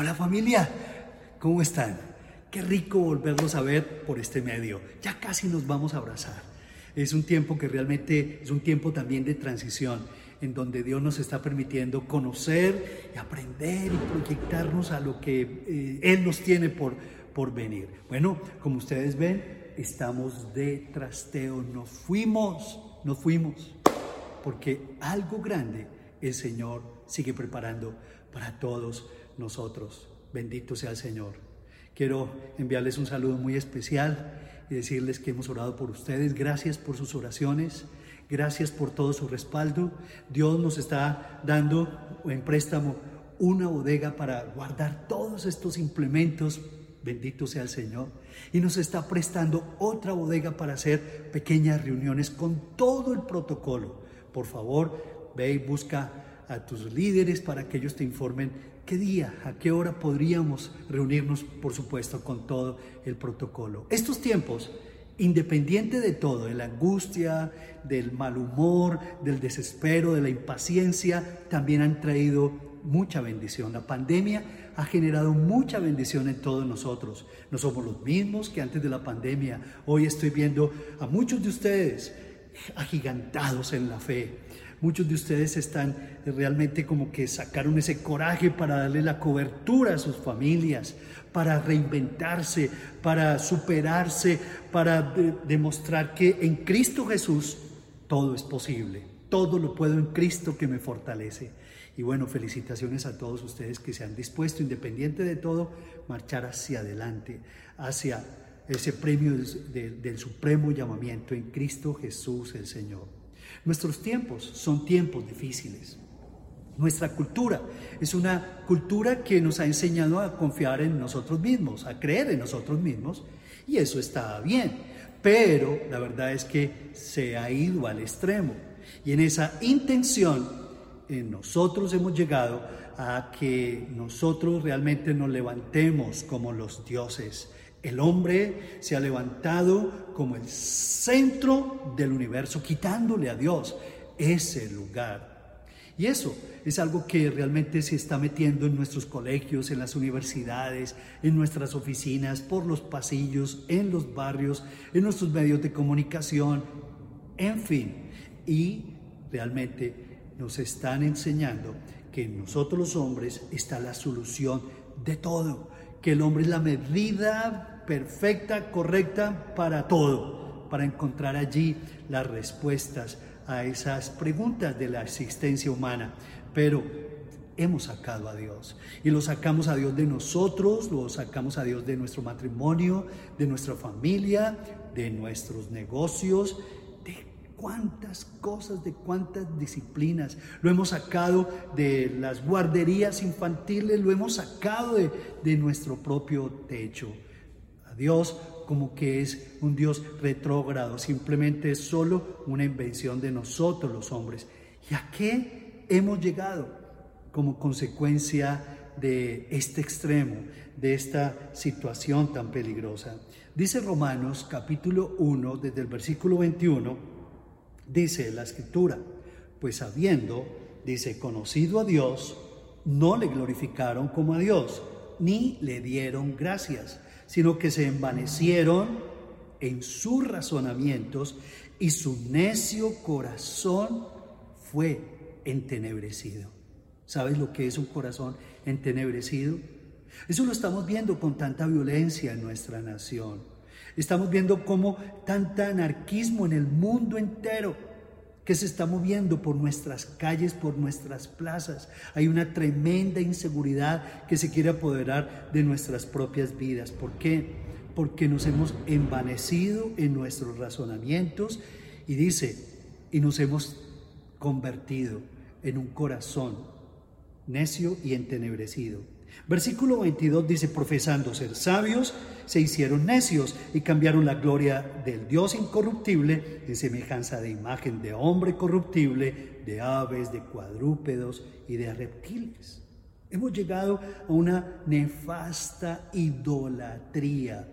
Hola familia, ¿cómo están? Qué rico volverlos a ver por este medio. Ya casi nos vamos a abrazar. Es un tiempo que realmente es un tiempo también de transición, en donde Dios nos está permitiendo conocer y aprender y proyectarnos a lo que eh, Él nos tiene por, por venir. Bueno, como ustedes ven, estamos de trasteo, nos fuimos, nos fuimos, porque algo grande el Señor sigue preparando para todos nosotros. Bendito sea el Señor. Quiero enviarles un saludo muy especial y decirles que hemos orado por ustedes. Gracias por sus oraciones. Gracias por todo su respaldo. Dios nos está dando en préstamo una bodega para guardar todos estos implementos. Bendito sea el Señor. Y nos está prestando otra bodega para hacer pequeñas reuniones con todo el protocolo. Por favor, ve y busca a tus líderes para que ellos te informen qué día, a qué hora podríamos reunirnos, por supuesto, con todo el protocolo. Estos tiempos, independiente de todo, de la angustia, del mal humor, del desespero, de la impaciencia, también han traído mucha bendición. La pandemia ha generado mucha bendición en todos nosotros. No somos los mismos que antes de la pandemia. Hoy estoy viendo a muchos de ustedes agigantados en la fe Muchos de ustedes están realmente como que sacaron ese coraje para darle la cobertura a sus familias, para reinventarse, para superarse, para demostrar que en Cristo Jesús todo es posible. Todo lo puedo en Cristo que me fortalece. Y bueno, felicitaciones a todos ustedes que se han dispuesto, independiente de todo, marchar hacia adelante, hacia ese premio del supremo llamamiento en Cristo Jesús el Señor. Nuestros tiempos son tiempos difíciles. Nuestra cultura es una cultura que nos ha enseñado a confiar en nosotros mismos, a creer en nosotros mismos, y eso está bien. Pero la verdad es que se ha ido al extremo. Y en esa intención, en nosotros hemos llegado a que nosotros realmente nos levantemos como los dioses, el hombre se ha levantado como el centro del universo, quitándole a Dios ese lugar. Y eso es algo que realmente se está metiendo en nuestros colegios, en las universidades, en nuestras oficinas, por los pasillos, en los barrios, en nuestros medios de comunicación, en fin. Y realmente nos están enseñando que en nosotros los hombres está la solución de todo que el hombre es la medida perfecta, correcta para todo, para encontrar allí las respuestas a esas preguntas de la existencia humana. Pero hemos sacado a Dios y lo sacamos a Dios de nosotros, lo sacamos a Dios de nuestro matrimonio, de nuestra familia, de nuestros negocios cuántas cosas, de cuántas disciplinas. Lo hemos sacado de las guarderías infantiles, lo hemos sacado de, nuestro propio techo. A Dios como que es un Dios retrógrado, simplemente es solo una invención de nosotros los hombres. ¿Y a qué hemos llegado como consecuencia de este extremo, de esta situación tan peligrosa? Dice Romanos capítulo 1, desde el versículo 21, dice la escritura, pues habiendo, dice, conocido a Dios, no le glorificaron como a Dios, ni le dieron gracias, sino que se envanecieron en sus razonamientos y su necio corazón fue entenebrecido. ¿Sabes lo que es un corazón entenebrecido? Eso lo estamos viendo con tanta violencia en nuestra nación. Estamos viendo cómo tanta anarquismo en el mundo entero que se está moviendo por nuestras calles, por nuestras plazas. Hay una tremenda inseguridad que se quiere apoderar de nuestras propias vidas. ¿Por qué? Porque nos hemos envanecido en nuestros razonamientos y dice, y nos hemos convertido en un corazón necio y entenebrecido. Versículo 22 dice, profesando ser sabios, se hicieron necios y cambiaron la gloria del Dios incorruptible en semejanza de imagen de hombre corruptible, de aves, de cuadrúpedos y de reptiles. Hemos llegado a una nefasta idolatría.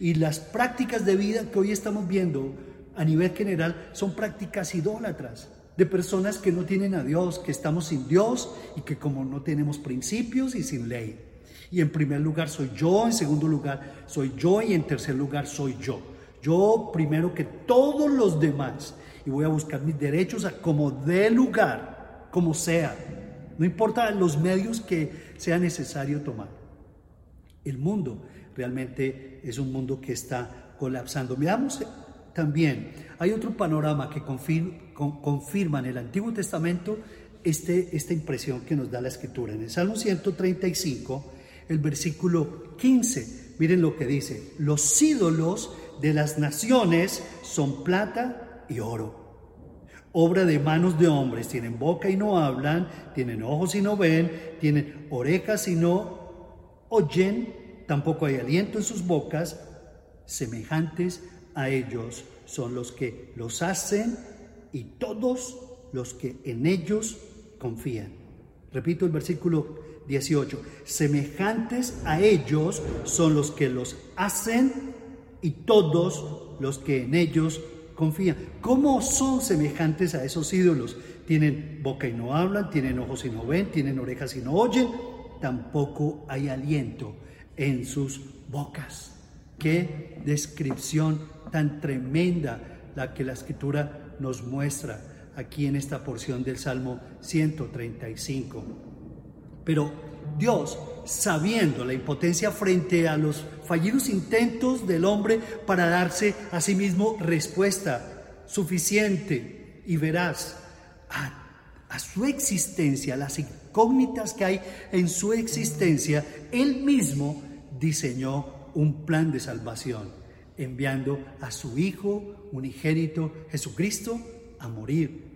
Y las prácticas de vida que hoy estamos viendo a nivel general son prácticas idólatras de personas que no tienen a Dios, que estamos sin Dios y que como no tenemos principios y sin ley. Y en primer lugar soy yo, en segundo lugar soy yo y en tercer lugar soy yo. Yo primero que todos los demás. Y voy a buscar mis derechos a como dé lugar, como sea. No importa los medios que sea necesario tomar. El mundo realmente es un mundo que está colapsando. Veamos también, hay otro panorama que confirma, en el Antiguo Testamento este, esta impresión que nos da la Escritura. En el Salmo 135, el versículo 15, miren lo que dice, los ídolos de las naciones son plata y oro obra de manos de hombres. Tienen boca y no hablan, tienen ojos y no ven, tienen orejas y no oyen, tampoco hay aliento en sus bocas. Semejantes a ellos son los que los hacen y todos los que en ellos confían. Repito el versículo 18. Semejantes a ellos son los que los hacen y todos los que en ellos confían. ¿Cómo son semejantes a esos ídolos? Tienen boca y no hablan, tienen ojos y no ven, tienen orejas y no oyen, tampoco hay aliento en sus bocas. Qué descripción tan tremenda la que la escritura nos muestra aquí en esta porción del Salmo 135. Pero Dios, sabiendo la impotencia frente a los fallidos intentos del hombre para darse a sí mismo respuesta suficiente y veraz a, su existencia, las incógnitas que hay en su existencia, Él mismo diseñó un plan de salvación, enviando a su Hijo unigénito Jesucristo a morir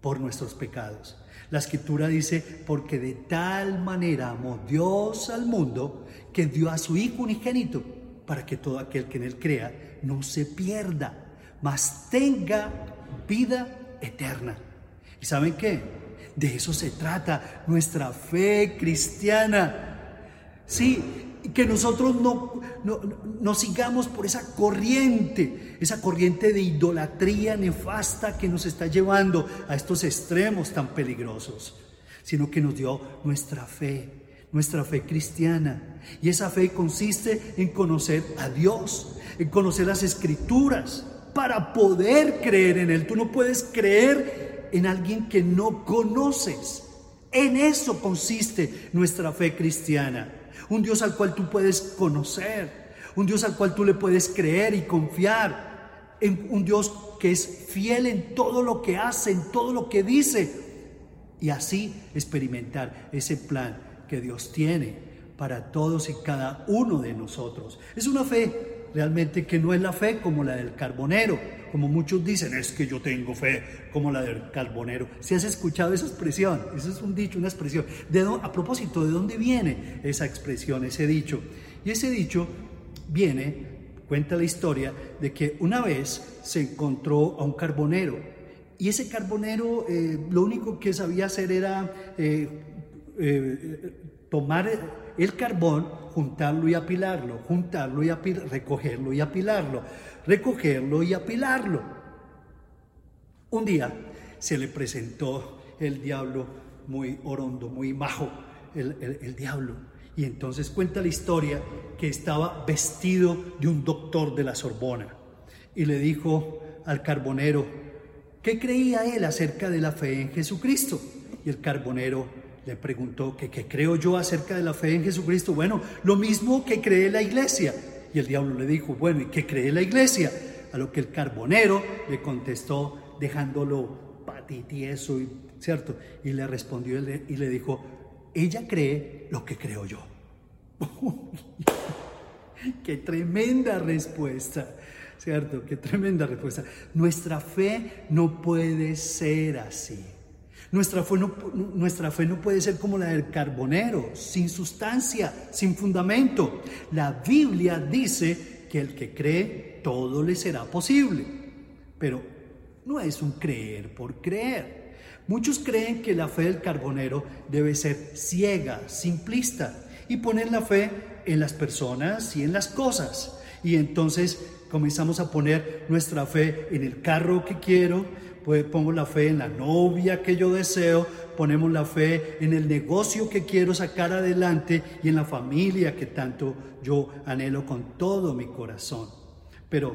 por nuestros pecados. La escritura dice, porque de tal manera amó Dios al mundo que dio a su Hijo unigénito para que todo aquel que en él crea no se pierda, mas tenga vida eterna. ¿Y saben qué? De eso se trata nuestra fe cristiana. Sí, que nosotros no, no, sigamos por esa corriente, esa corriente de idolatría nefasta que nos está llevando a estos extremos tan peligrosos, sino que nos dio nuestra fe, nuestra fe cristiana. Y esa fe consiste en conocer a Dios, en conocer las escrituras, para poder creer en Él. Tú no puedes creer en alguien que no conoces. En eso consiste nuestra fe cristiana un Dios al cual tú puedes conocer, un Dios al cual tú le puedes creer y confiar, en un Dios que es fiel en todo lo que hace, en todo lo que dice, y así experimentar ese plan que Dios tiene para todos y cada uno de nosotros. Es una fe realmente que no es la fe como la del carbonero, como muchos dicen, es que yo tengo fe como la del carbonero. Si has escuchado esa expresión, eso es un dicho, una expresión. ¿De a propósito, ¿de dónde viene esa expresión, ese dicho? Y ese dicho viene, cuenta la historia, de que una vez se encontró a un carbonero y ese carbonero eh, lo único que sabía hacer era eh, eh, tomar el carbón, juntarlo y apilarlo, juntarlo y apilarlo, recogerlo y apilarlo recogerlo y apilarlo. Un día se le presentó el diablo muy orondo, muy majo, el, diablo. Y entonces cuenta la historia que estaba vestido de un doctor de la Sorbona y le dijo al carbonero, ¿qué creía él acerca de la fe en Jesucristo? Y el carbonero le preguntó, ¿qué, qué creo yo acerca de la fe en Jesucristo? Bueno, lo mismo que cree la iglesia. Y el diablo le dijo, bueno, ¿y qué cree la iglesia? A lo que el carbonero le contestó dejándolo patitieso, ¿cierto? Y le respondió y le dijo, ella cree lo que creo yo. ¡Qué tremenda respuesta! ¿Cierto? ¡Qué tremenda respuesta! Nuestra fe no puede ser así. Nuestra fe, no, nuestra fe no puede ser como la del carbonero, sin sustancia, sin fundamento. La Biblia dice que el que cree, todo le será posible. Pero no es un creer por creer. Muchos creen que la fe del carbonero debe ser ciega, simplista, y poner la fe en las personas y en las cosas. Y entonces comenzamos a poner nuestra fe en el carro que quiero, pues pongo la fe en la novia que yo deseo, ponemos la fe en el negocio que quiero sacar adelante y en la familia que tanto yo anhelo con todo mi corazón. Pero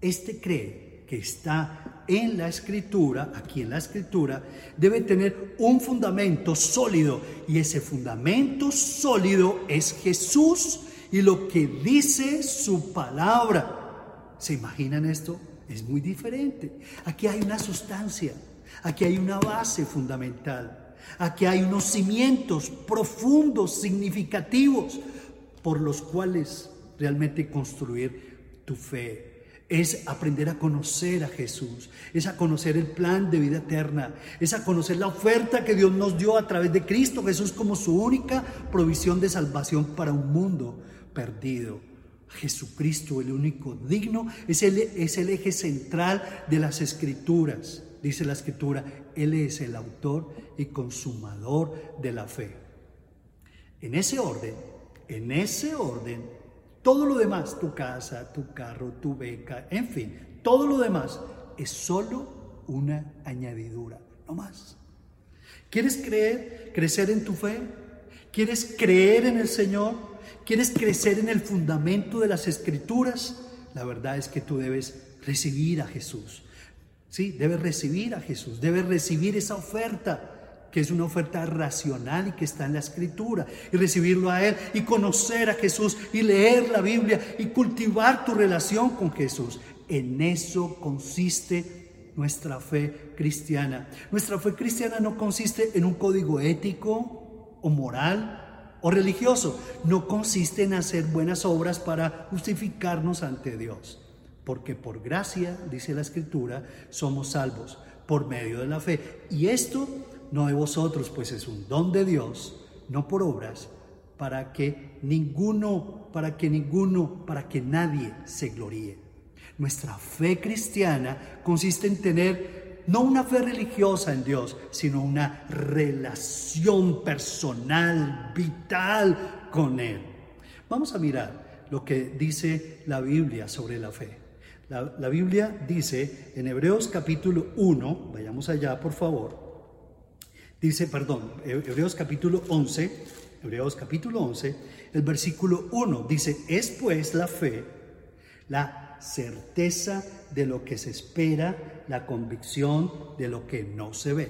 este cree que está en la escritura, aquí en la escritura, debe tener un fundamento sólido y ese fundamento sólido es Jesús y lo que dice su palabra. ¿Se imaginan esto? Es muy diferente. Aquí hay una sustancia, aquí hay una base fundamental, aquí hay unos cimientos profundos, significativos, por los cuales realmente construir tu fe. Es aprender a conocer a Jesús, es a conocer el plan de vida eterna, es a conocer la oferta que Dios nos dio a través de Cristo Jesús como su única provisión de salvación para un mundo perdido. Jesucristo, el único digno, es el, es el eje central de las escrituras. Dice la escritura, Él es el autor y consumador de la fe. En ese orden, en ese orden, todo lo demás, tu casa, tu carro, tu beca, en fin, todo lo demás es solo una añadidura, no más. ¿Quieres creer, crecer en tu fe? ¿Quieres creer en el Señor? ¿Quieres crecer en el fundamento de las escrituras? La verdad es que tú debes recibir a Jesús. Sí, debes recibir a Jesús, debes recibir esa oferta que es una oferta racional y que está en la escritura, y recibirlo a Él, y conocer a Jesús, y leer la Biblia, y cultivar tu relación con Jesús. En eso consiste nuestra fe cristiana. Nuestra fe cristiana no consiste en un código ético o moral, o religioso. No consiste en hacer buenas obras para justificarnos ante Dios. Porque por gracia, dice la Escritura, somos salvos por medio de la fe. Y esto no de vosotros, pues es un don de Dios, no por obras, para que ninguno, para que ninguno, para que nadie se gloríe. Nuestra fe cristiana consiste en tener no una fe religiosa en Dios, sino una relación personal, vital con Él. Vamos a mirar lo que dice la Biblia sobre la fe. La, Biblia dice en Hebreos capítulo 1, vayamos allá por favor, dice, perdón, Hebreos capítulo 11, Hebreos capítulo 11, el versículo 1 dice, es pues la fe, la certeza de lo que se espera, la convicción de lo que no se ve.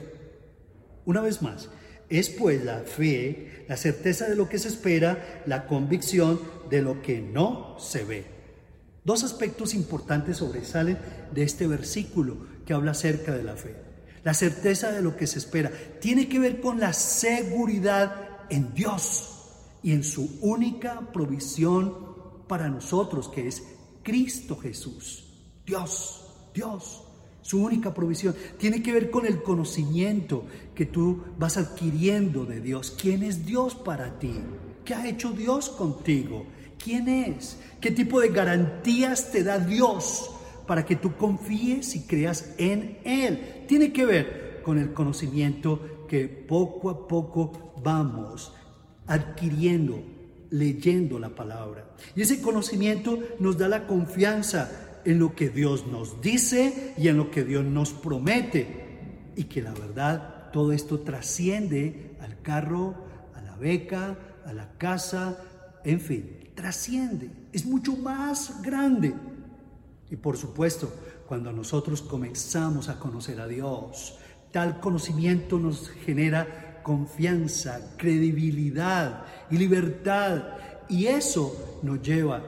Una vez más, es pues la fe, la certeza de lo que se espera, la convicción de lo que no se ve. Dos aspectos importantes sobresalen de este versículo que habla acerca de la fe. La certeza de lo que se espera tiene que ver con la seguridad en Dios y en su única provisión para nosotros, que es Cristo Jesús, Dios, Dios, su única provisión. Tiene que ver con el conocimiento que tú vas adquiriendo de Dios. ¿Quién es Dios para ti? ¿Qué ha hecho Dios contigo? ¿Quién es? ¿Qué tipo de garantías te da Dios para que tú confíes y creas en Él? Tiene que ver con el conocimiento que poco a poco vamos adquiriendo leyendo la palabra. Y ese conocimiento nos da la confianza en lo que Dios nos dice y en lo que Dios nos promete. Y que la verdad, todo esto trasciende al carro, a la beca, a la casa, en fin, trasciende. Es mucho más grande. Y por supuesto, cuando nosotros comenzamos a conocer a Dios, tal conocimiento nos genera confianza, credibilidad y libertad. Y eso nos lleva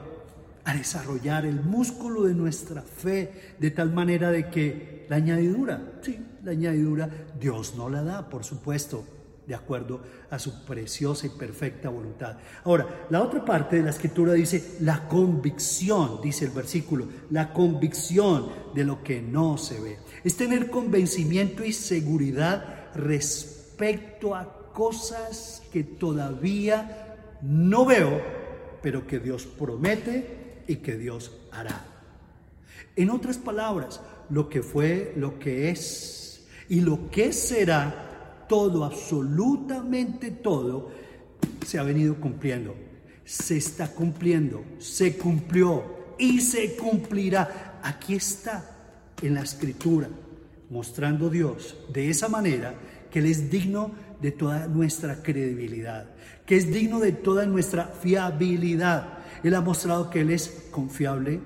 a desarrollar el músculo de nuestra fe de tal manera de que la añadidura, sí, la añadidura Dios no la da, por supuesto, de acuerdo a su preciosa y perfecta voluntad. Ahora, la otra parte de la escritura dice la convicción, dice el versículo, la convicción de lo que no se ve. Es tener convencimiento y seguridad respecto a cosas que todavía no veo, pero que Dios promete y que Dios hará. En otras palabras, lo que fue, lo que es y lo que será, todo, absolutamente todo, se ha venido cumpliendo. Se está cumpliendo, se cumplió y se cumplirá. Aquí está en la escritura. mostrando Dios de esa manera que Él es digno de toda nuestra credibilidad, que es digno de toda nuestra fiabilidad. Él ha mostrado que Él es confiable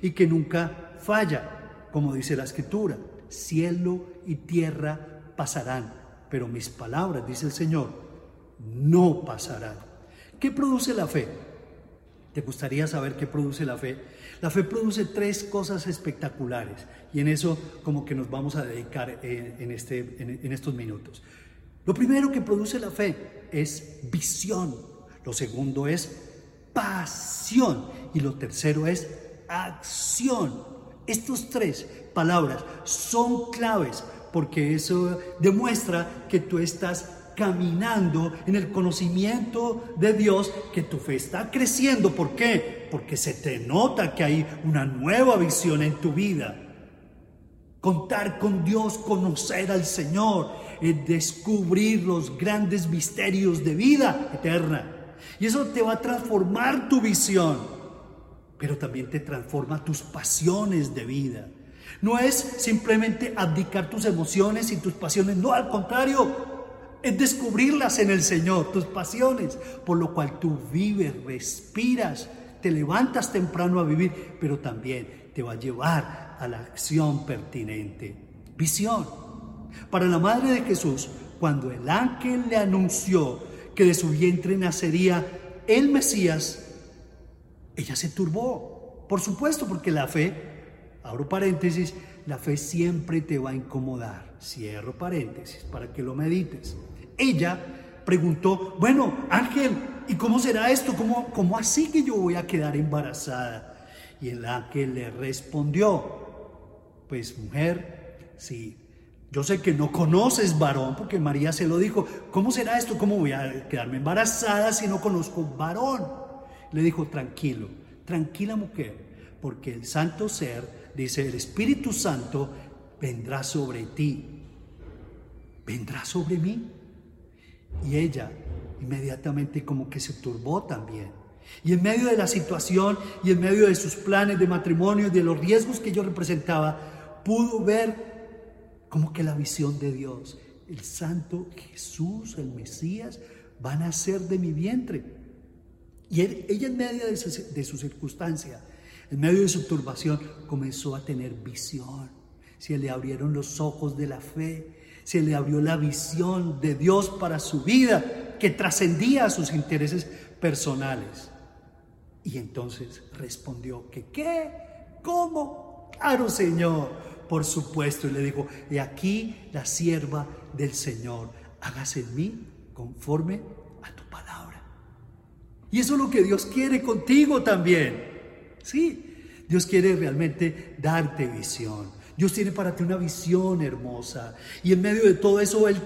y que nunca falla, como dice la Escritura. Cielo y tierra pasarán, pero mis palabras, dice el Señor, no pasarán. ¿Qué produce la fe? ¿Te gustaría saber qué produce la fe? La fe produce tres cosas espectaculares y en eso como que nos vamos a dedicar en, este, en estos minutos. Lo primero que produce la fe es visión, lo segundo es pasión y lo tercero es acción. Estos tres palabras son claves porque eso demuestra que tú estás caminando en el conocimiento de Dios, que tu fe está creciendo. ¿Por qué? Porque se te nota que hay una nueva visión en tu vida. Contar con Dios, conocer al Señor, es descubrir los grandes misterios de vida eterna. Y eso te va a transformar tu visión, pero también te transforma tus pasiones de vida. No es simplemente abdicar tus emociones y tus pasiones, no, al contrario, es descubrirlas en el Señor, tus pasiones, por lo cual tú vives, respiras, te levantas temprano a vivir, pero también te va a llevar a la acción pertinente. Visión. Para la Madre de Jesús, cuando el ángel le anunció que de su vientre nacería el Mesías, ella se turbó. Por supuesto, porque la fe, abro paréntesis, la fe siempre te va a incomodar. Cierro paréntesis para que lo medites. Ella preguntó, bueno, Ángel, ¿y cómo será esto? ¿Cómo, ¿Cómo así que yo voy a quedar embarazada? Y el ángel le respondió, pues mujer, sí, yo sé que no conoces varón, porque María se lo dijo, ¿cómo será esto? ¿Cómo voy a quedarme embarazada si no conozco varón? Le dijo, tranquilo, tranquila mujer, porque el santo ser, dice el Espíritu Santo, vendrá sobre ti, vendrá sobre mí. Y ella inmediatamente como que se turbó también. Y en medio de la situación y en medio de sus planes de matrimonio y de los riesgos que yo representaba, pudo ver como que la visión de Dios, el santo Jesús, el Mesías, va a nacer de mi vientre. Y ella en medio de su, de su circunstancia, en medio de su turbación, comenzó a tener visión. Se le abrieron los ojos de la fe se le abrió la visión de Dios para su vida que trascendía a sus intereses personales. Y entonces respondió que qué, cómo, claro Señor, por supuesto, y le dijo, he aquí la sierva del Señor, hágase en mí conforme a tu palabra. Y eso es lo que Dios quiere contigo también. Sí, Dios quiere realmente darte visión. Dios tiene para ti una visión hermosa. Y en medio de todo eso, Él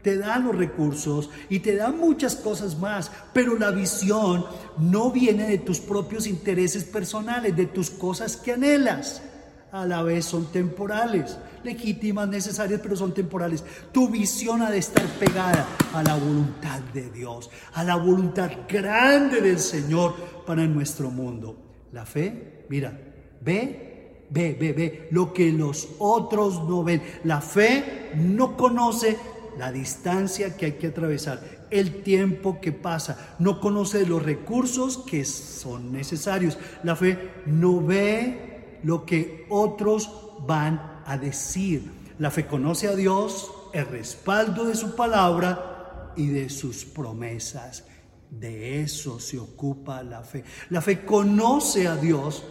te da los recursos y te da muchas cosas más. Pero la visión no viene de tus propios intereses personales, de tus cosas que anhelas. A la vez son temporales, legítimas, necesarias, pero son temporales. Tu visión ha de estar pegada a la voluntad de Dios, a la voluntad grande del Señor para nuestro mundo. La fe, mira, ve ve, ve, ve, lo que los otros no ven. La fe no conoce la distancia que hay que atravesar, el tiempo que pasa, no conoce los recursos que son necesarios. La fe no ve lo que otros van a decir. La fe conoce a Dios, el respaldo de su palabra y de sus promesas. De eso se ocupa la fe. La fe conoce a Dios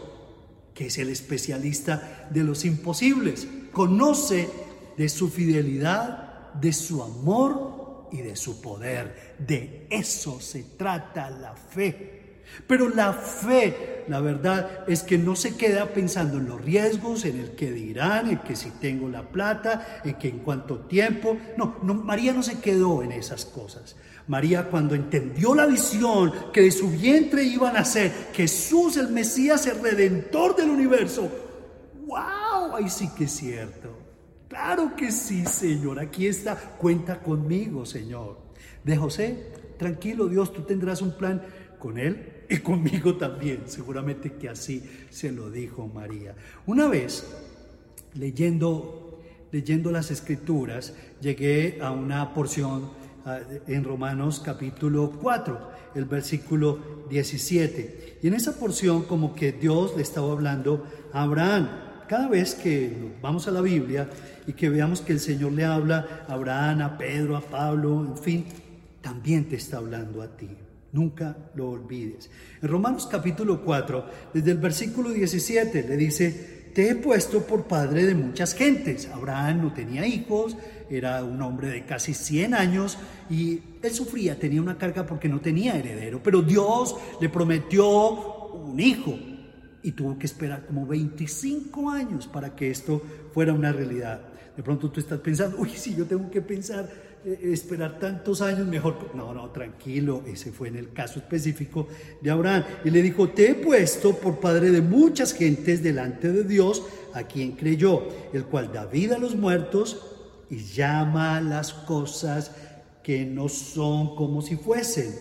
que es el especialista de los imposibles. Conoce de su fidelidad, de su amor y de su poder. De eso se trata la fe. Pero la fe, la verdad es que no se queda pensando en los riesgos, en el que dirán, en que si tengo la plata, en que en cuánto tiempo. No, no, María no se quedó en esas cosas. María cuando entendió la visión que de su vientre iba a nacer Jesús el Mesías, el redentor del universo. ¡Wow! Ahí sí que es cierto. Claro que sí, Señor. Aquí está. Cuenta conmigo, Señor. De José, tranquilo Dios, tú tendrás un plan con él y conmigo también. Seguramente que así se lo dijo María. Una vez, leyendo leyendo las escrituras, llegué a una porción en Romanos capítulo 4, el versículo 17. Y en esa porción como que Dios le estaba hablando a Abraham. Cada vez que vamos a la Biblia y que veamos que el Señor le habla a Abraham, a Pedro, a Pablo, en fin, también te está hablando a ti. Nunca lo olvides. En Romanos capítulo 4, desde el versículo 17, le dice, te he puesto por padre de muchas gentes. Abraham no tenía hijos, era un hombre de casi 100 años y él sufría, tenía una carga porque no tenía heredero, pero Dios le prometió un hijo y tuvo que esperar como 25 años para que esto fuera una realidad. De pronto tú estás pensando, uy, si yo tengo que pensar, esperar tantos años, mejor. No, no, tranquilo, ese fue en el caso específico de Abraham. Y le dijo, te he puesto por padre de muchas gentes delante de Dios, a quien creyó, el cual da vida a los muertos y llama las cosas que no son como si fuesen.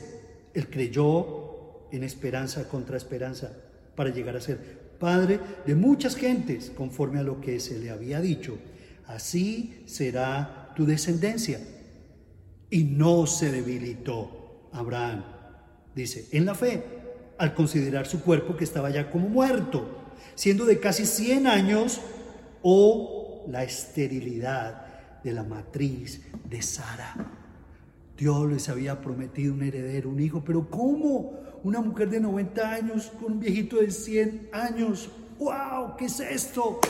Él creyó en esperanza contra esperanza para llegar a ser padre de muchas gentes, conforme a lo que se le había dicho así será tu descendencia. Y no se debilitó Abraham, dice, en la fe, al considerar su cuerpo que estaba ya como muerto, siendo de casi 100 años, o la esterilidad de la matriz de Sara. Dios les había prometido un heredero, un hijo, pero ¿cómo? Una mujer de 90 años con un viejito de 100 años. ¡Wow! ¿Qué es esto?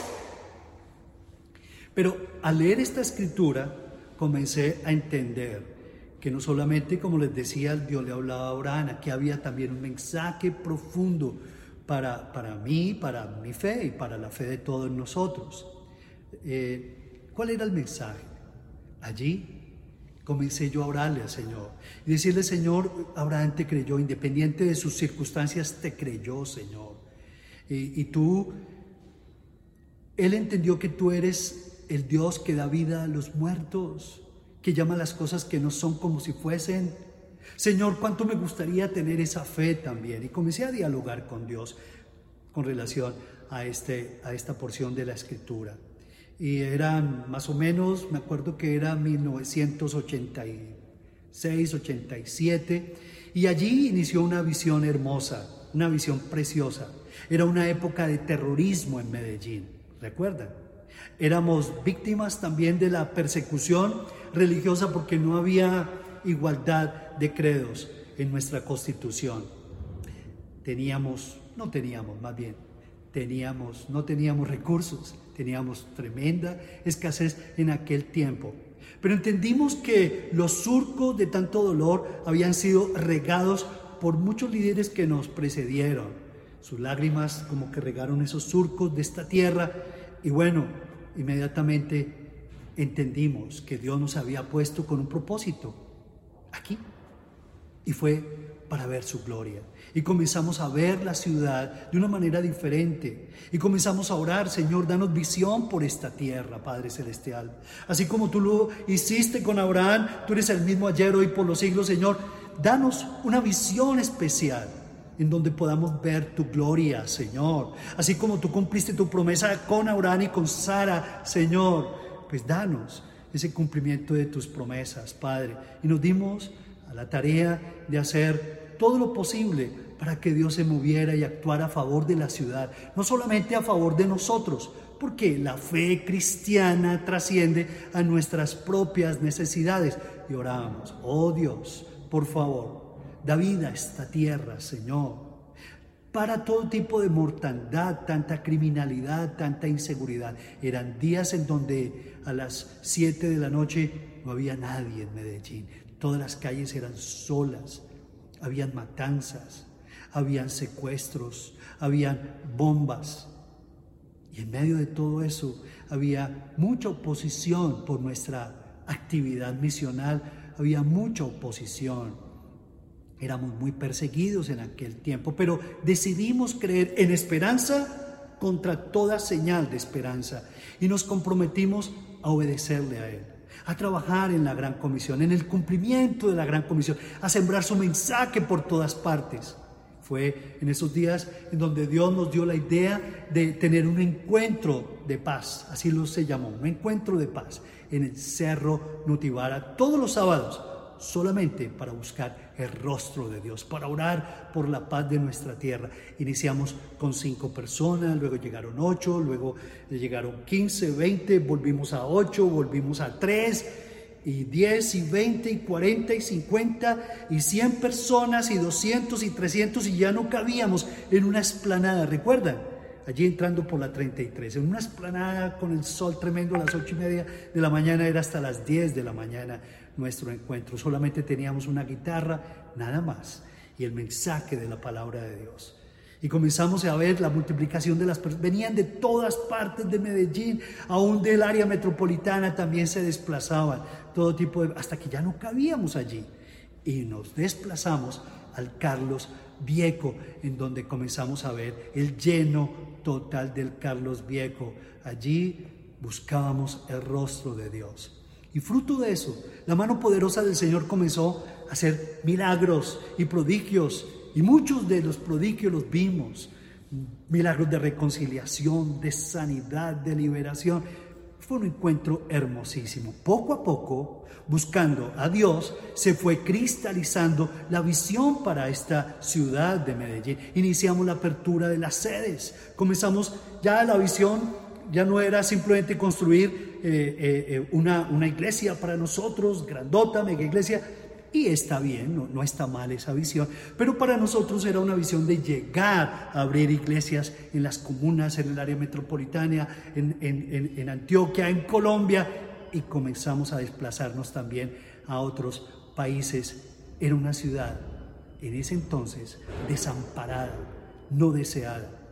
Pero al leer esta escritura comencé a entender que no solamente, como les decía, Dios le hablaba a Abraham, aquí había también un mensaje profundo para, para mí, para mi fe y para la fe de todos nosotros. Eh, ¿Cuál era el mensaje? Allí comencé yo a orarle al Señor y decirle, Señor, Abraham te creyó, independiente de sus circunstancias, te creyó, Señor. Y, y tú, él entendió que tú eres el Dios que da vida a los muertos, que llama las cosas que no son como si fuesen. Señor, cuánto me gustaría tener esa fe también. Y comencé a dialogar con Dios con relación a, este, a esta porción de la escritura. Y eran más o menos, me acuerdo que era 1986, 87, y allí inició una visión hermosa, una visión preciosa. Era una época de terrorismo en Medellín, ¿recuerdan? Éramos víctimas también de la persecución religiosa porque no había igualdad de credos en nuestra constitución. Teníamos, no teníamos más bien, teníamos, no teníamos recursos, teníamos tremenda escasez en aquel tiempo. Pero entendimos que los surcos de tanto dolor habían sido regados por muchos líderes que nos precedieron. Sus lágrimas como que regaron esos surcos de esta tierra. Y bueno, inmediatamente entendimos que Dios nos había puesto con un propósito aquí. Y fue para ver su gloria. Y comenzamos a ver la ciudad de una manera diferente. Y comenzamos a orar, Señor, danos visión por esta tierra, Padre Celestial. Así como tú lo hiciste con Abraham, tú eres el mismo ayer, hoy, por los siglos, Señor. Danos una visión especial en donde podamos ver tu gloria, Señor. Así como tú cumpliste tu promesa con Abraham y con Sara, Señor, pues danos ese cumplimiento de tus promesas, Padre. Y nos dimos a la tarea de hacer todo lo posible para que Dios se moviera y actuara a favor de la ciudad, no solamente a favor de nosotros, porque la fe cristiana trasciende a nuestras propias necesidades. Y oramos, oh Dios, por favor, Da vida a esta tierra, Señor, para todo tipo de mortandad, tanta criminalidad, tanta inseguridad. Eran días en donde a las 7 de la noche no había nadie en Medellín. Todas las calles eran solas, habían matanzas, habían secuestros, habían bombas. Y en medio de todo eso había mucha oposición por nuestra actividad misional, había mucha oposición. Éramos muy perseguidos en aquel tiempo, pero decidimos creer en esperanza contra toda señal de esperanza y nos comprometimos a obedecerle a Él, a trabajar en la gran comisión, en el cumplimiento de la gran comisión, a sembrar su mensaje por todas partes. Fue en esos días en donde Dios nos dio la idea de tener un encuentro de paz, así lo se llamó, un encuentro de paz en el Cerro Nutibara todos los sábados, solamente para buscar el rostro de Dios, para orar por la paz de nuestra tierra. Iniciamos con cinco personas, luego llegaron ocho, luego llegaron quince, veinte, volvimos a ocho, volvimos a tres y 10 y 20 y 40 y 50 y 100 personas y 200 y 300 y ya no cabíamos en una esplanada, ¿recuerdan? Allí entrando por la 33, en una esplanada con el sol tremendo a las 8 y media de la mañana, era hasta las 10 de la mañana nuestro encuentro. Solamente teníamos una guitarra, nada más, y el mensaje de la palabra de Dios. Y comenzamos a ver la multiplicación de las personas. Venían de todas partes de Medellín, aún del área metropolitana también se desplazaban, todo tipo de... hasta que ya no cabíamos allí. Y nos desplazamos al Carlos Viejo, en donde comenzamos a ver el lleno total del Carlos Viejo. Allí buscábamos el rostro de Dios. Y fruto de eso, la mano poderosa del Señor comenzó a hacer milagros y prodigios y muchos de los prodigios los vimos. Milagros de reconciliación, de sanidad, de liberación. Fue un encuentro hermosísimo. Poco a poco, buscando a Dios, se fue cristalizando la visión para esta ciudad de Medellín. Iniciamos la apertura de las sedes. Comenzamos ya la visión, ya no era simplemente construir eh, eh, eh, una, una iglesia para nosotros, grandota, mega iglesia, y está bien, no, está mal esa visión, pero para nosotros era una visión de llegar a abrir iglesias en las comunas, en el área metropolitana, en, en Antioquia, en Colombia, y comenzamos a desplazarnos también a otros países. Era una ciudad en ese entonces desamparada, no deseada.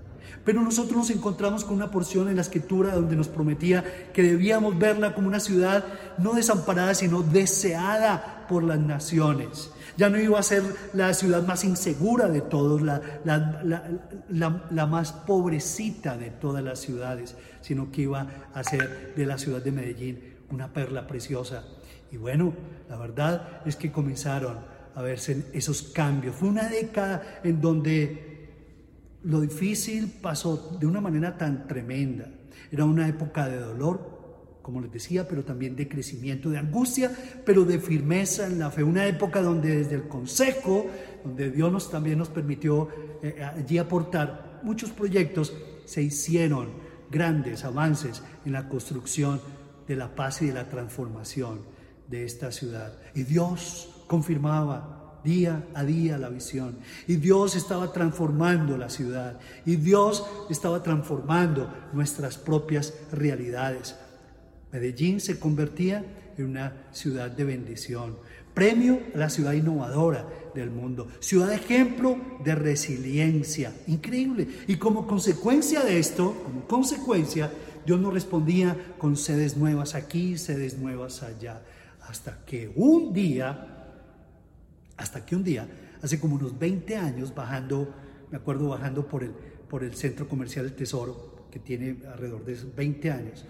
Pero nosotros nos encontramos con una porción en la escritura donde nos prometía que debíamos verla como una ciudad no desamparada, sino deseada por las naciones. Ya no iba a ser la ciudad más insegura de todos, la, la, más pobrecita de todas las ciudades, sino que iba a ser de la ciudad de Medellín una perla preciosa. Y bueno, la verdad es que comenzaron a verse esos cambios. Fue una década en donde lo difícil pasó de una manera tan tremenda. Era una época de dolor, como les decía, pero también de crecimiento, de angustia, pero de firmeza en la fe. Una época donde desde el consejo, donde Dios también nos permitió eh, allí aportar muchos proyectos, se hicieron grandes avances en la construcción de la paz y de la transformación de esta ciudad. Y Dios confirmaba día a día la visión. Y Dios estaba transformando la ciudad. Y Dios estaba transformando nuestras propias realidades. Medellín se convertía en una ciudad de bendición. Premio a la ciudad innovadora del mundo. Ciudad ejemplo de resiliencia. Increíble. Y como consecuencia de esto, como consecuencia, Dios nos respondía con sedes nuevas aquí, sedes nuevas allá. Hasta que un día hasta que un día, hace como unos 20 años, bajando, me acuerdo bajando por el, por el centro comercial del Tesoro, que tiene alrededor de 20 años,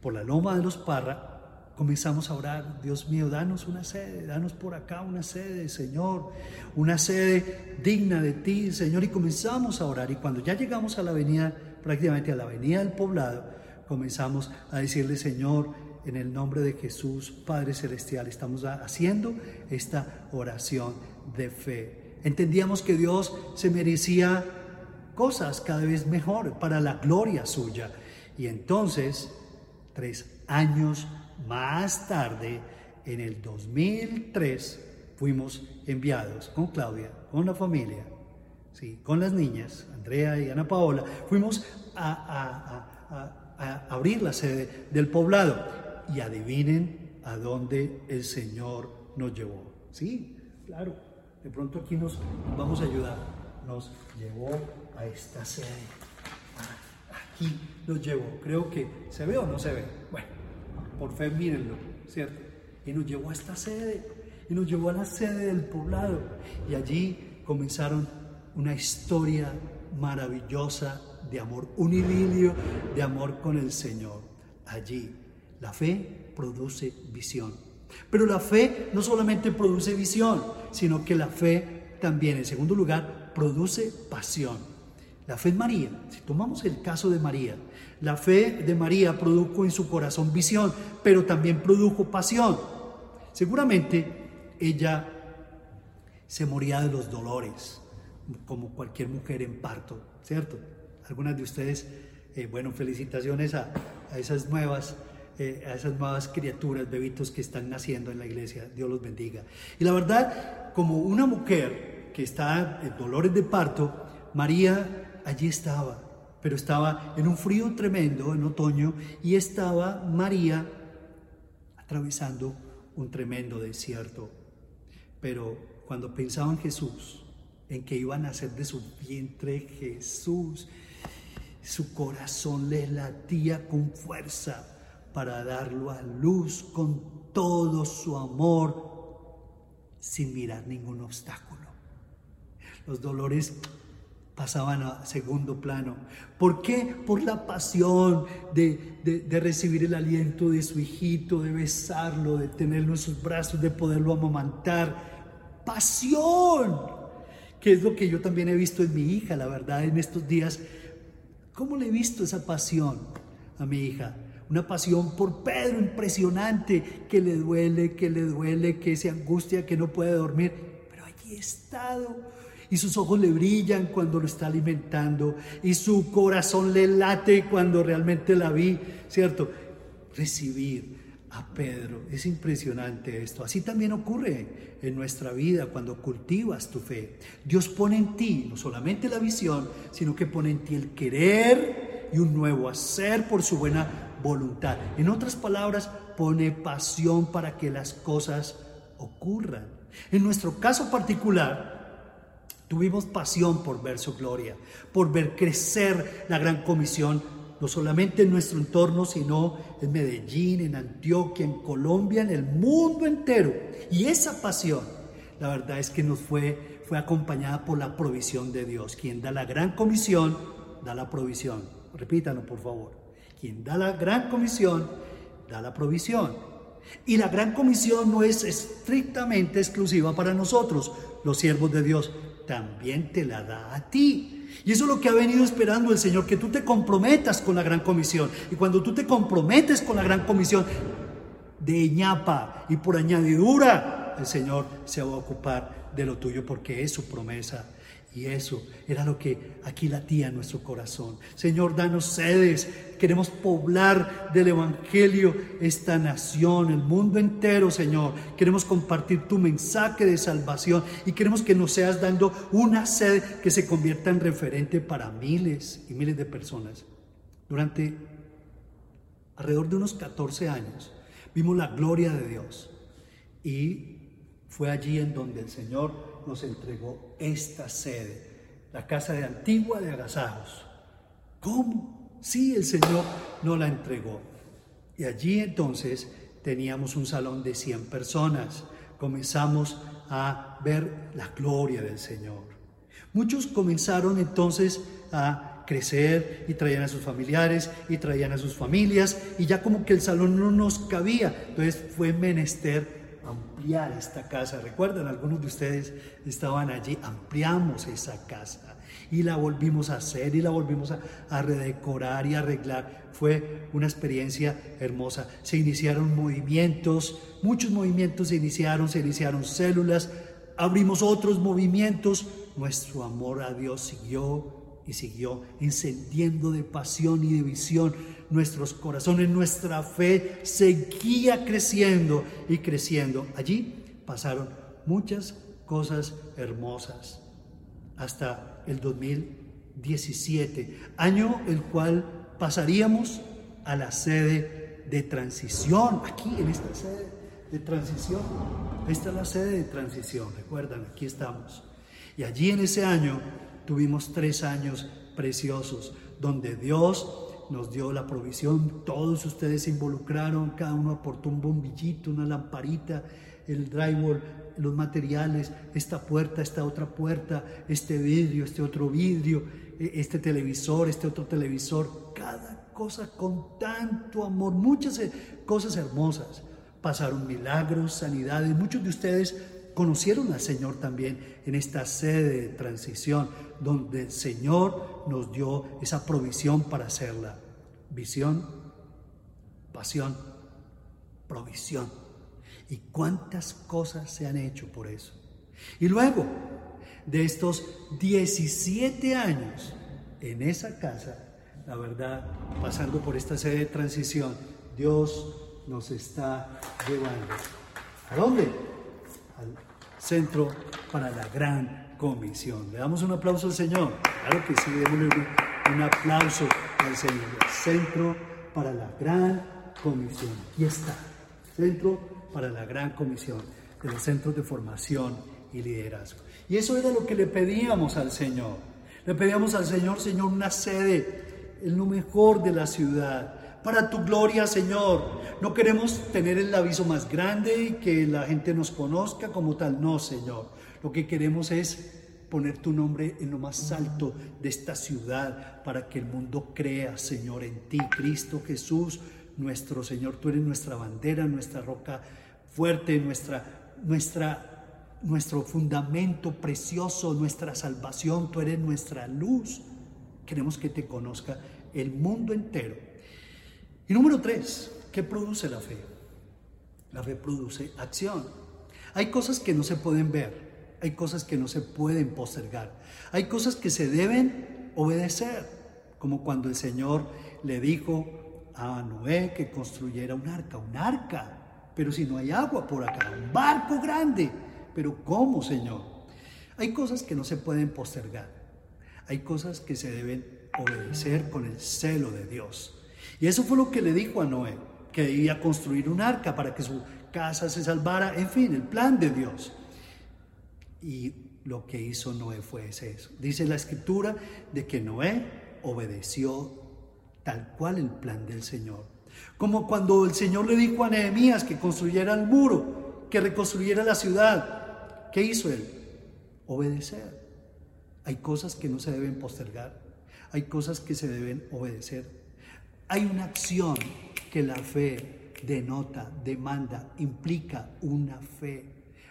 por la loma de los Parra, comenzamos a orar, Dios mío, danos una sede, danos por acá una sede, Señor, una sede digna de ti, Señor, y comenzamos a orar. Y cuando ya llegamos a la avenida, prácticamente a la avenida del poblado, comenzamos a decirle, Señor, en el nombre de Jesús, Padre Celestial, estamos haciendo esta oración de fe. Entendíamos que Dios se merecía cosas cada vez mejor para la gloria suya. Y entonces, tres años más tarde, en el 2003, fuimos enviados con Claudia, con la familia, ¿sí? con las niñas, Andrea y Ana Paola, fuimos a, a abrir la sede del poblado y adivinen a dónde el Señor nos llevó. Sí, claro, de pronto aquí nos vamos a ayudar. Nos llevó a esta sede. Aquí nos llevó. Creo que se ve o no se ve. Bueno, por fe mírenlo, ¿cierto? Y nos llevó a esta sede. Y nos llevó a la sede del poblado. Y allí comenzaron una historia maravillosa de amor, un idilio de amor con el Señor. Allí la fe produce visión. Pero la fe no solamente produce visión, sino que la fe también, en segundo lugar, produce pasión. La fe en María, si tomamos el caso de María, la fe de María produjo en su corazón visión, pero también produjo pasión. Seguramente ella se moría de los dolores, como cualquier mujer en parto, ¿cierto? Algunas de ustedes, eh, bueno, felicitaciones a, esas nuevas eh, a esas nuevas criaturas, bebitos que están naciendo en la iglesia. Dios los bendiga. Y la verdad, como una mujer que está en dolores de parto, María allí estaba, pero estaba en un frío tremendo en otoño y estaba María atravesando un tremendo desierto. Pero cuando pensaba en Jesús, en que iba a nacer de su vientre Jesús, su corazón le latía con fuerza para darlo a luz con todo su amor, sin mirar ningún obstáculo. Los dolores pasaban a segundo plano. ¿Por qué? Por la pasión de, recibir el aliento de su hijito, de besarlo, de tenerlo en sus brazos, de poderlo amamantar. Pasión, que es lo que yo también he visto en mi hija, la verdad, en estos días. ¿Cómo le he visto esa pasión a mi hija? Una pasión por Pedro impresionante, que le duele, que le duele, que se angustia, que no puede dormir. Pero allí he estado y sus ojos le brillan cuando lo está alimentando y su corazón le late cuando realmente la vi, ¿cierto? Recibir a Pedro, es impresionante esto. Así también ocurre en nuestra vida cuando cultivas tu fe. Dios pone en ti no solamente la visión, sino que pone en ti el querer y un nuevo hacer por su buena voluntad. En otras palabras, pone pasión para que las cosas ocurran. En nuestro caso particular, Tuvimos pasión por ver su gloria, por ver crecer la gran comisión, no solamente en nuestro entorno, sino en Medellín, en Antioquia, en Colombia, en el mundo entero. Y esa pasión, la verdad es que nos fue, fue acompañada por la provisión de Dios. Quien da la gran comisión, da la provisión. Repítanlo, por favor. Quien da la gran comisión, da la provisión. Y la gran comisión no es estrictamente exclusiva para nosotros, los siervos de Dios, también te la da a ti. Y eso es lo que ha venido esperando el Señor, que tú te comprometas con la gran comisión. Y cuando tú te comprometes con la gran comisión, de ñapa y por añadidura, el Señor se va a ocupar de lo tuyo porque es su promesa. Y eso era lo que aquí latía en nuestro corazón. Señor, danos sedes. Queremos poblar del Evangelio esta nación, el mundo entero, Señor. Queremos compartir tu mensaje de salvación y queremos que nos seas dando una sed que se convierta en referente para miles y miles de personas. Durante alrededor de unos 14 años vimos la gloria de Dios y fue allí en donde el Señor nos entregó esta sede, la casa de Antigua de Agasajos. ¿Cómo? Sí, el Señor nos la entregó. Y allí entonces teníamos un salón de 100 personas. Comenzamos a ver la gloria del Señor. Muchos comenzaron entonces a crecer y traían a sus familiares y traían a sus familias y ya como que el salón no nos cabía. Entonces fue menester ampliar esta casa. Recuerdan, algunos de ustedes estaban allí, ampliamos esa casa y la volvimos a hacer y la volvimos a, a, redecorar y arreglar. Fue una experiencia hermosa. Se iniciaron movimientos, muchos movimientos se iniciaron, se iniciaron células, abrimos otros movimientos. Nuestro amor a Dios siguió y siguió encendiendo de pasión y de visión nuestros corazones, nuestra fe seguía creciendo y creciendo. Allí pasaron muchas cosas hermosas hasta el 2017, año el cual pasaríamos a la sede de transición, aquí en esta sede de transición. Esta es la sede de transición, recuerdan, aquí estamos. Y allí en ese año tuvimos tres años preciosos, donde Dios nos dio la provisión, todos ustedes se involucraron, cada uno aportó un bombillito, una lamparita, el drywall, los materiales, esta puerta, esta otra puerta, este vidrio, este otro vidrio, e, este televisor, este otro televisor, cada cosa con tanto amor, muchas eh, cosas hermosas. Pasaron milagros, sanidades, muchos de ustedes conocieron al Señor también en esta sede de transición, donde el Señor nos dio esa provisión para hacerla. Visión, pasión, provisión. ¿Y cuántas cosas se han hecho por eso? Y luego de estos 17 años en esa casa, la verdad, pasando por esta sede de transición, Dios nos está llevando. ¿A dónde? Centro para la gran comisión. Le damos un aplauso al Señor. Claro que sí, démosle un, aplauso al Señor. centro para la gran comisión. Aquí está. Centro para la gran comisión de los centros de formación y liderazgo. Y eso era lo que le pedíamos al Señor. Le pedíamos al Señor, Señor, una sede en lo mejor de la ciudad, para tu gloria, Señor. No queremos tener el aviso más grande y que la gente nos conozca como tal, no, Señor. Lo que queremos es poner tu nombre en lo más alto de esta ciudad para que el mundo crea, Señor, en ti, Cristo Jesús, nuestro Señor. Tú eres nuestra bandera, nuestra roca fuerte, nuestra, nuestra, nuestro fundamento precioso, nuestra salvación. Tú eres nuestra luz. Queremos que te conozca el mundo entero y número tres, ¿qué produce la fe? La fe produce acción. Hay cosas que no se pueden ver, hay cosas que no se pueden postergar, hay cosas que se deben obedecer, como cuando el Señor le dijo a Noé que construyera un arca, un arca, pero si no hay agua por acá, un barco grande, pero ¿cómo, Señor? Hay cosas que no se pueden postergar, hay cosas que se deben obedecer con el celo de Dios. Y eso fue lo que le dijo a Noé, que debía construir un arca para que su casa se salvara, en fin, el plan de Dios. Y lo que hizo Noé fue eso. Dice la escritura de que Noé obedeció tal cual el plan del Señor. Como cuando el Señor le dijo a Nehemías que construyera el muro, que reconstruyera la ciudad. ¿Qué hizo él? Obedecer. Hay cosas que no se deben postergar. Hay cosas que se deben obedecer. Hay una acción que la fe denota, demanda, implica una fe.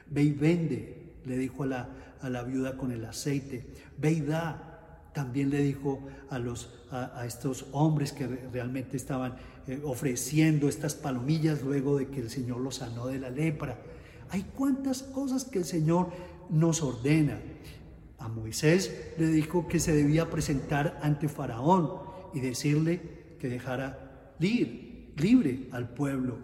Ve y vende, le dijo a la, a la viuda con el aceite. Ve y da. También le dijo a, los, a, estos hombres que realmente estaban eh, ofreciendo estas palomillas luego de que el Señor los sanó de la lepra. Hay cuantas cosas que el Señor nos ordena. A Moisés le dijo que se debía presentar ante Faraón y decirle que dejara libre, al pueblo.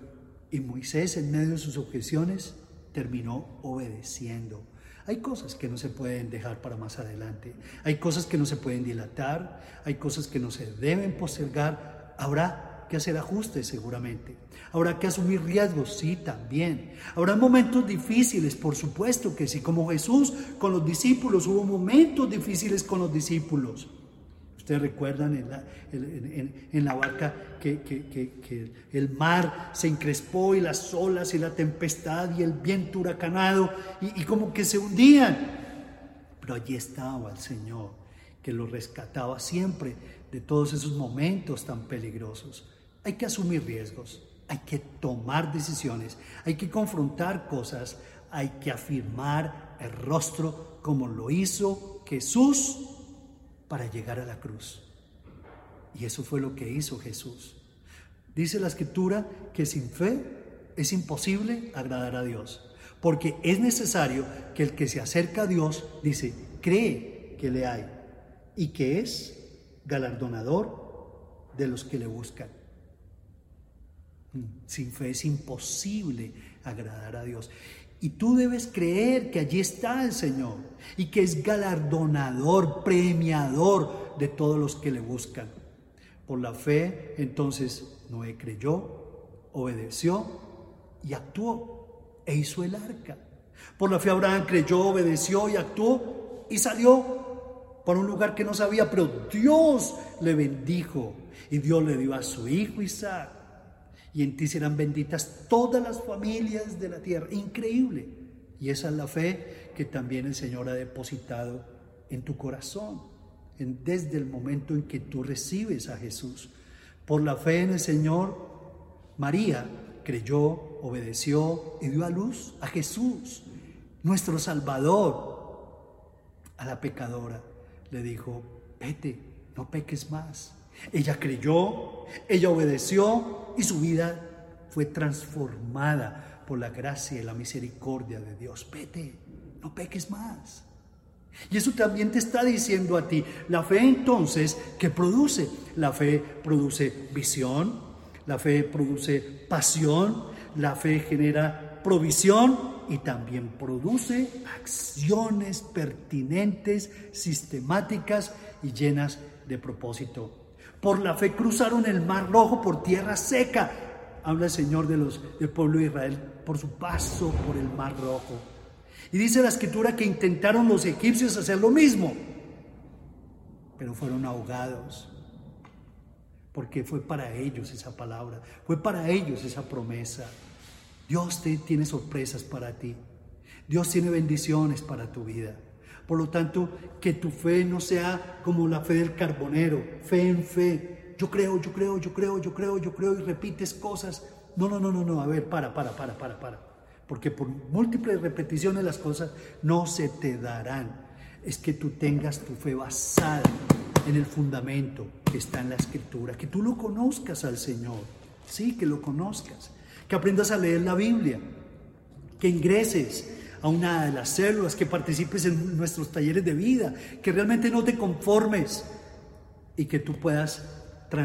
Y Moisés, en medio de sus objeciones, terminó obedeciendo. Hay cosas que no se pueden dejar para más adelante. Hay cosas que no se pueden dilatar. Hay cosas que no se deben postergar. Habrá que hacer ajustes seguramente. Habrá que asumir riesgos, sí, también. Habrá momentos difíciles, por supuesto que sí. Como Jesús con los discípulos, hubo momentos difíciles con los discípulos. Ustedes recuerdan en la, en, la barca que, que, el mar se encrespó y las olas y la tempestad y el viento huracanado y, y como que se hundían. Pero allí estaba el Señor que los rescataba siempre de todos esos momentos tan peligrosos. Hay que asumir riesgos, hay que tomar decisiones, hay que confrontar cosas, hay que afirmar el rostro como lo hizo Jesús para llegar a la cruz. Y eso fue lo que hizo Jesús. Dice la escritura que sin fe es imposible agradar a Dios, porque es necesario que el que se acerca a Dios, dice, cree que le hay y que es galardonador de los que le buscan. Mm, sin fe es imposible agradar a Dios. Y tú debes creer que allí está el Señor y que es galardonador, premiador de todos los que le buscan. Por la fe, entonces Noé creyó, obedeció y actuó e hizo el arca. Por la fe Abraham creyó, obedeció y actuó y salió para un lugar que no sabía, pero Dios le bendijo y Dios le dio a su hijo Isaac y en ti serán benditas todas las familias de la tierra. Increíble. Y esa es la fe que también el Señor ha depositado en tu corazón, desde el momento en que tú recibes a Jesús. Por la fe en el Señor, María creyó, obedeció y dio a luz a Jesús. nuestro Salvador, a la pecadora le dijo, vete, no peques más. Ella creyó, ella obedeció y su vida fue transformada por la gracia y la misericordia de Dios. Vete, no peques más. Y eso también te está diciendo a ti. La fe entonces, ¿qué produce? La fe produce visión, la fe produce pasión, la fe genera provisión y también produce acciones pertinentes, sistemáticas y llenas de propósito. Por la fe cruzaron el mar rojo por tierra seca. Habla el Señor de los, del pueblo de Israel por su paso por el mar rojo. Y dice la escritura que intentaron los egipcios hacer lo mismo, pero fueron ahogados, porque fue para ellos esa palabra, fue para ellos esa promesa. Dios te, tiene sorpresas para ti, Dios tiene bendiciones para tu vida. Por lo tanto, que tu fe no sea como la fe del carbonero, fe en fe. Yo creo, yo creo, yo creo, yo creo, yo creo y repites cosas. No, no, no, no, no. A ver, para, para, para, para, para porque por múltiples repeticiones las cosas no se te darán. Es que tú tengas tu fe basada en el fundamento que está en la escritura, que tú lo conozcas al Señor, sí, que lo conozcas, que aprendas a leer la Biblia, que ingreses a una de las células, que participes en nuestros talleres de vida, que realmente no te conformes y que tú puedas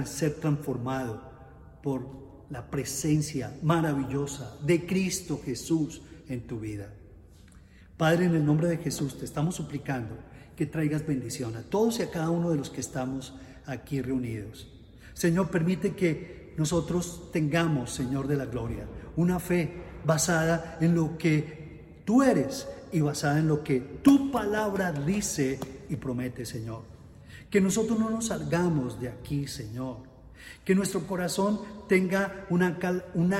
ser transformado por la presencia maravillosa de Cristo Jesús en tu vida. Padre, en el nombre de Jesús te estamos suplicando que traigas bendición a todos y a cada uno de los que estamos aquí reunidos. Señor, permite que nosotros tengamos, Señor de la Gloria, una fe basada en lo que tú eres y basada en lo que tu palabra dice y promete, Señor. Que nosotros no nos salgamos de aquí, Señor, que nuestro corazón tenga una,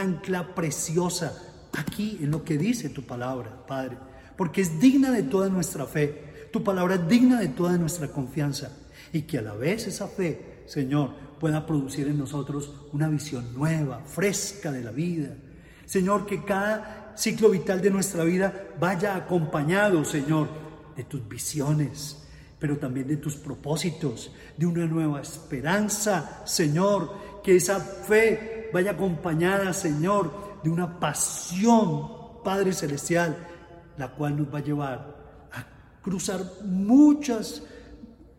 ancla preciosa aquí en lo que dice tu palabra, Padre, porque es digna de toda nuestra fe. Tu palabra es digna de toda nuestra confianza y que a la vez esa fe, Señor, pueda producir en nosotros una visión nueva, fresca de la vida. Señor, que cada ciclo vital de nuestra vida vaya acompañado, Señor, de tus visiones, pero también de tus propósitos, de una nueva esperanza, Señor, que esa fe vaya acompañada, Señor, de una pasión, Padre Celestial, la cual nos va a llevar a cruzar muchas,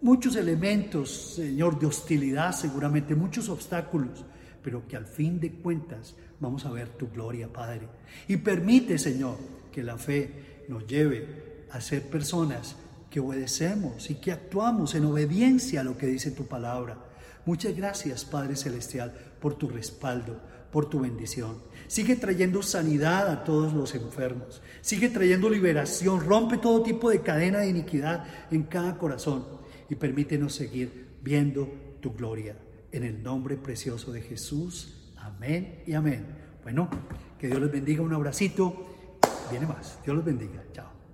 muchos elementos, Señor, de hostilidad, seguramente muchos obstáculos, pero que al fin de cuentas vamos a ver tu gloria, Padre. Y permite, Señor, que la fe nos lleve a ser personas que obedecemos y que actuamos en obediencia a lo que dice tu palabra. Muchas gracias, Padre Celestial, por tu respaldo, por tu bendición. Sigue trayendo sanidad a todos los enfermos. Sigue trayendo liberación. Rompe todo tipo de cadena de iniquidad en cada corazón y permítenos seguir viendo tu gloria. En el nombre precioso de Jesús. Amén y amén. Bueno, que Dios les bendiga. Un abracito. Viene más. Dios los bendiga. Chao.